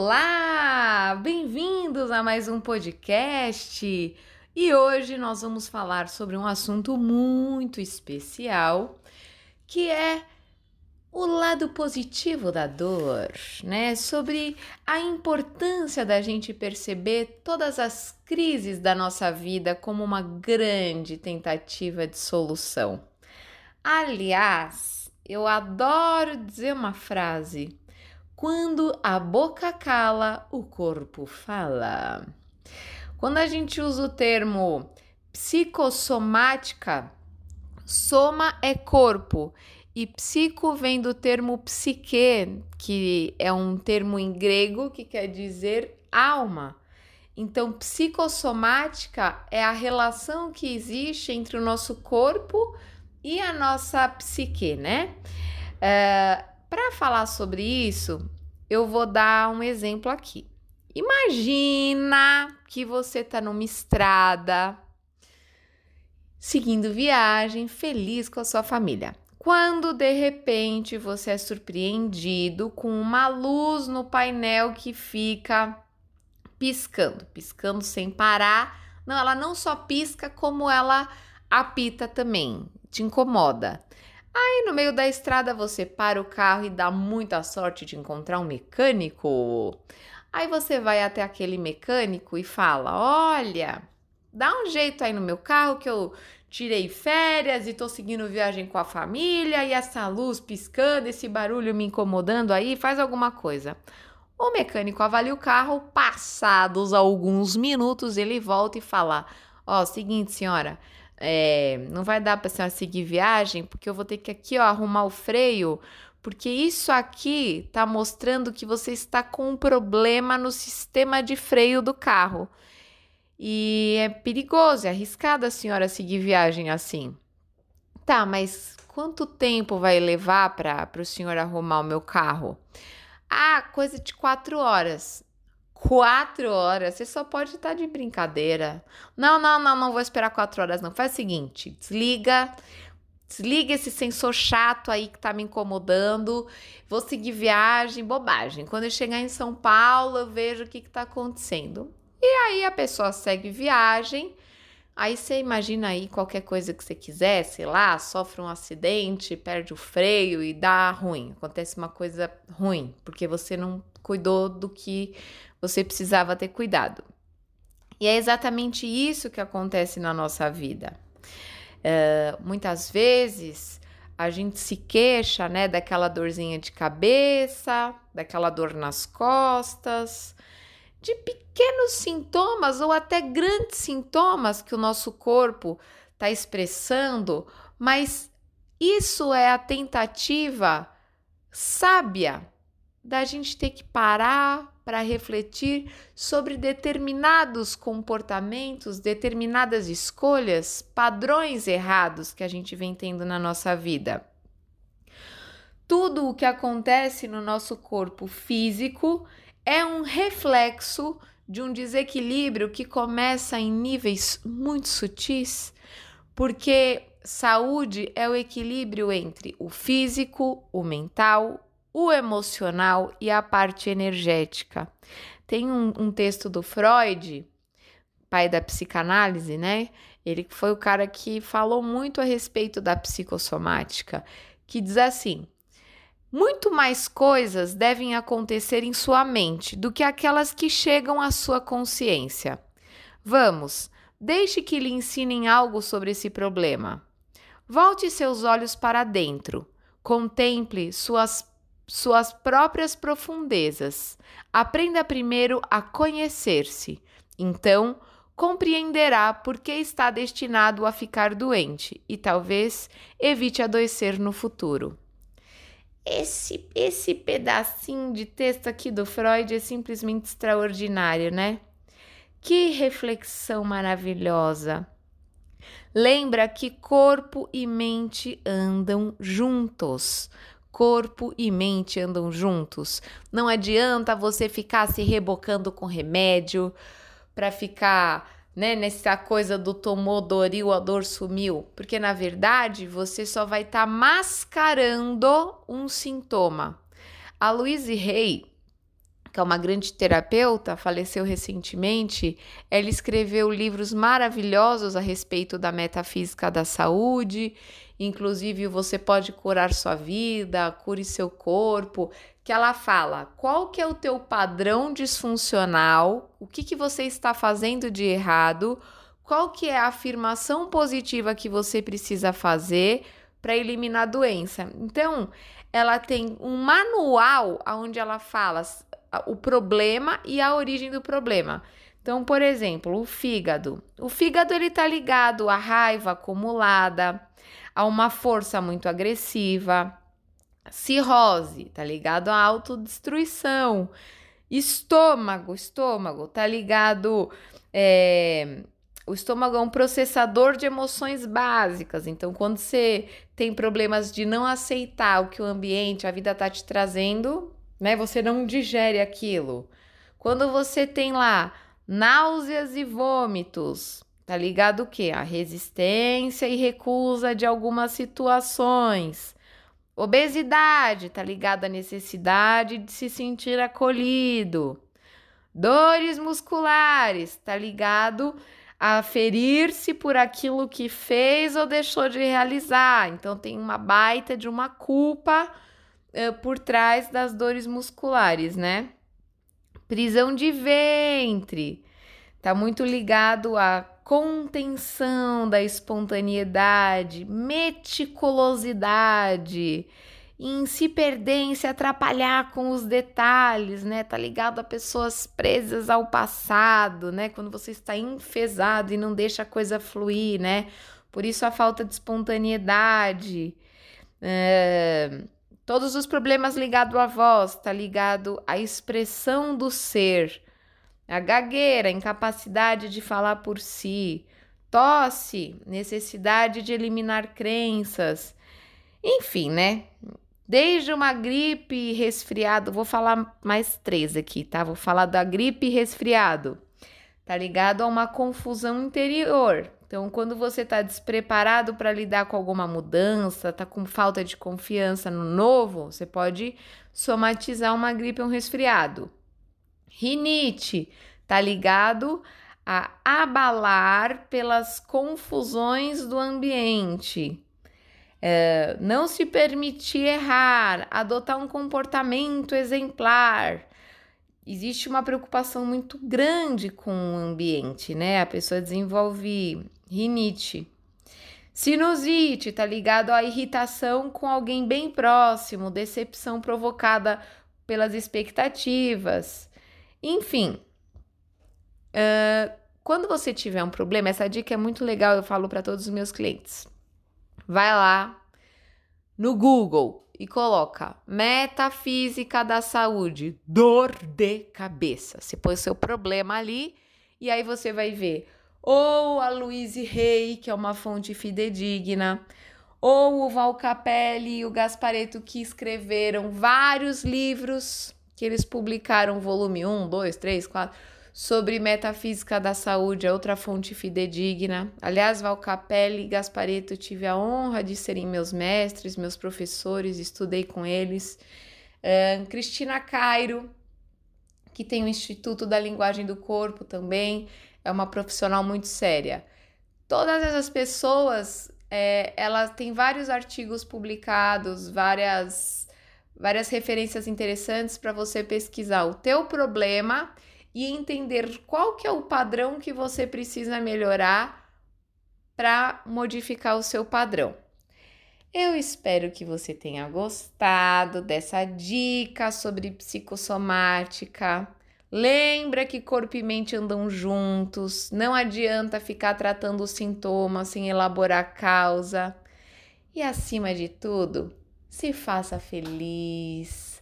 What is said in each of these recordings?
Olá! Bem-vindos a mais um podcast. E hoje nós vamos falar sobre um assunto muito especial, que é o lado positivo da dor, né? Sobre a importância da gente perceber todas as crises da nossa vida como uma grande tentativa de solução. Aliás, eu adoro dizer uma frase quando a boca cala, o corpo fala. Quando a gente usa o termo psicossomática, soma é corpo e psico vem do termo psique, que é um termo em grego que quer dizer alma. Então, psicossomática é a relação que existe entre o nosso corpo e a nossa psique, né? É, para falar sobre isso, eu vou dar um exemplo aqui. Imagina que você está numa estrada, seguindo viagem, feliz com a sua família. Quando de repente você é surpreendido com uma luz no painel que fica piscando, piscando sem parar. Não, ela não só pisca, como ela apita também, te incomoda. Aí no meio da estrada você para o carro e dá muita sorte de encontrar um mecânico. Aí você vai até aquele mecânico e fala: Olha, dá um jeito aí no meu carro que eu tirei férias e tô seguindo viagem com a família e essa luz piscando, esse barulho me incomodando aí, faz alguma coisa. O mecânico avalia o carro, passados alguns minutos, ele volta e fala: Ó, oh, seguinte, senhora, é, não vai dar para senhora seguir viagem, porque eu vou ter que aqui ó, arrumar o freio, porque isso aqui está mostrando que você está com um problema no sistema de freio do carro. E é perigoso, é arriscado a senhora seguir viagem assim. Tá, mas quanto tempo vai levar para o senhor arrumar o meu carro? Ah, coisa de quatro horas. Quatro horas? Você só pode estar de brincadeira. Não, não, não, não vou esperar quatro horas, não. Faz o seguinte: desliga. Desliga esse sensor chato aí que tá me incomodando. Vou seguir viagem, bobagem. Quando eu chegar em São Paulo, eu vejo o que, que tá acontecendo. E aí a pessoa segue viagem. Aí você imagina aí qualquer coisa que você quiser, sei lá, sofre um acidente, perde o freio e dá ruim. Acontece uma coisa ruim, porque você não cuidou do que você precisava ter cuidado. E é exatamente isso que acontece na nossa vida. Uh, muitas vezes a gente se queixa, né, daquela dorzinha de cabeça, daquela dor nas costas, de pequenos sintomas ou até grandes sintomas que o nosso corpo está expressando, mas isso é a tentativa sábia da gente ter que parar para refletir sobre determinados comportamentos, determinadas escolhas, padrões errados que a gente vem tendo na nossa vida. Tudo o que acontece no nosso corpo físico é um reflexo de um desequilíbrio que começa em níveis muito sutis, porque saúde é o equilíbrio entre o físico, o mental, o emocional e a parte energética. Tem um, um texto do Freud, pai da psicanálise, né? Ele foi o cara que falou muito a respeito da psicossomática, que diz assim: muito mais coisas devem acontecer em sua mente do que aquelas que chegam à sua consciência. Vamos, deixe que lhe ensinem algo sobre esse problema. Volte seus olhos para dentro. Contemple suas suas próprias profundezas. Aprenda primeiro a conhecer-se. Então, compreenderá por que está destinado a ficar doente e talvez evite adoecer no futuro. Esse, esse pedacinho de texto aqui do Freud é simplesmente extraordinário, né? Que reflexão maravilhosa! Lembra que corpo e mente andam juntos corpo e mente andam juntos. Não adianta você ficar se rebocando com remédio para ficar, né, nessa coisa do tomou dor e a dor sumiu, porque na verdade você só vai estar tá mascarando um sintoma. A Louise Hay, que é uma grande terapeuta, faleceu recentemente. Ela escreveu livros maravilhosos a respeito da metafísica da saúde, inclusive Você Pode Curar Sua Vida, Cure Seu Corpo, que ela fala qual que é o teu padrão disfuncional, o que, que você está fazendo de errado, qual que é a afirmação positiva que você precisa fazer para eliminar a doença. Então, ela tem um manual onde ela fala o problema e a origem do problema. Então, por exemplo, o fígado. O fígado ele está ligado à raiva acumulada, a uma força muito agressiva. Cirrose, tá ligado à autodestruição. Estômago, estômago, tá ligado. É, o estômago é um processador de emoções básicas. Então, quando você tem problemas de não aceitar o que o ambiente, a vida tá te trazendo, né? Você não digere aquilo. Quando você tem lá náuseas e vômitos, tá ligado o quê? A resistência e recusa de algumas situações. Obesidade, tá ligado à necessidade de se sentir acolhido. Dores musculares, tá ligado a ferir-se por aquilo que fez ou deixou de realizar. Então tem uma baita de uma culpa uh, por trás das dores musculares, né? Prisão de ventre. Tá muito ligado à contenção da espontaneidade, meticulosidade, em se perder, em se atrapalhar com os detalhes, né? Tá ligado a pessoas presas ao passado, né? Quando você está enfesado e não deixa a coisa fluir, né? Por isso a falta de espontaneidade. É Todos os problemas ligados à voz, tá ligado à expressão do ser. A gagueira, incapacidade de falar por si. Tosse, necessidade de eliminar crenças. Enfim, né? Desde uma gripe resfriado, vou falar mais três aqui, tá? Vou falar da gripe e resfriado. Tá ligado a uma confusão interior, então, quando você está despreparado para lidar com alguma mudança, está com falta de confiança no novo, você pode somatizar uma gripe ou um resfriado. Rinite está ligado a abalar pelas confusões do ambiente. É, não se permitir errar, adotar um comportamento exemplar, existe uma preocupação muito grande com o ambiente, né? A pessoa desenvolve rinite. Sinusite tá ligado à irritação com alguém bem próximo, decepção provocada pelas expectativas. Enfim, uh, quando você tiver um problema, essa dica é muito legal, eu falo para todos os meus clientes. Vai lá no Google, e coloca metafísica da saúde, dor de cabeça. Você põe o seu problema ali e aí você vai ver ou a Louise Rey, que é uma fonte fidedigna, ou o Val Capelli e o Gaspareto que escreveram vários livros que eles publicaram, volume 1, 2, 3, 4 sobre metafísica da saúde, é outra fonte fidedigna. Aliás, Valcapelli e Gaspareto tive a honra de serem meus mestres, meus professores, estudei com eles. Cristina Cairo, que tem o Instituto da Linguagem do Corpo também, é uma profissional muito séria. Todas essas pessoas, é, ela tem vários artigos publicados, várias, várias referências interessantes para você pesquisar o teu problema e entender qual que é o padrão que você precisa melhorar para modificar o seu padrão. Eu espero que você tenha gostado dessa dica sobre psicossomática. Lembra que corpo e mente andam juntos, não adianta ficar tratando os sintomas sem elaborar a causa. E acima de tudo, se faça feliz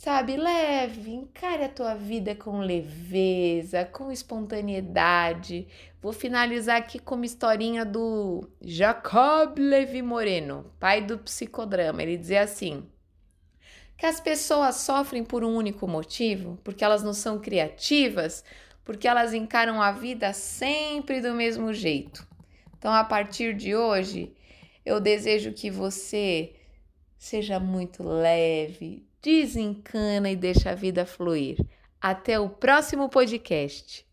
sabe? Leve, encare a tua vida com leveza, com espontaneidade. Vou finalizar aqui com uma historinha do Jacob Levi Moreno, pai do psicodrama. Ele dizia assim: que as pessoas sofrem por um único motivo, porque elas não são criativas, porque elas encaram a vida sempre do mesmo jeito. Então, a partir de hoje, eu desejo que você seja muito leve, desencana e deixa a vida fluir. Até o próximo podcast.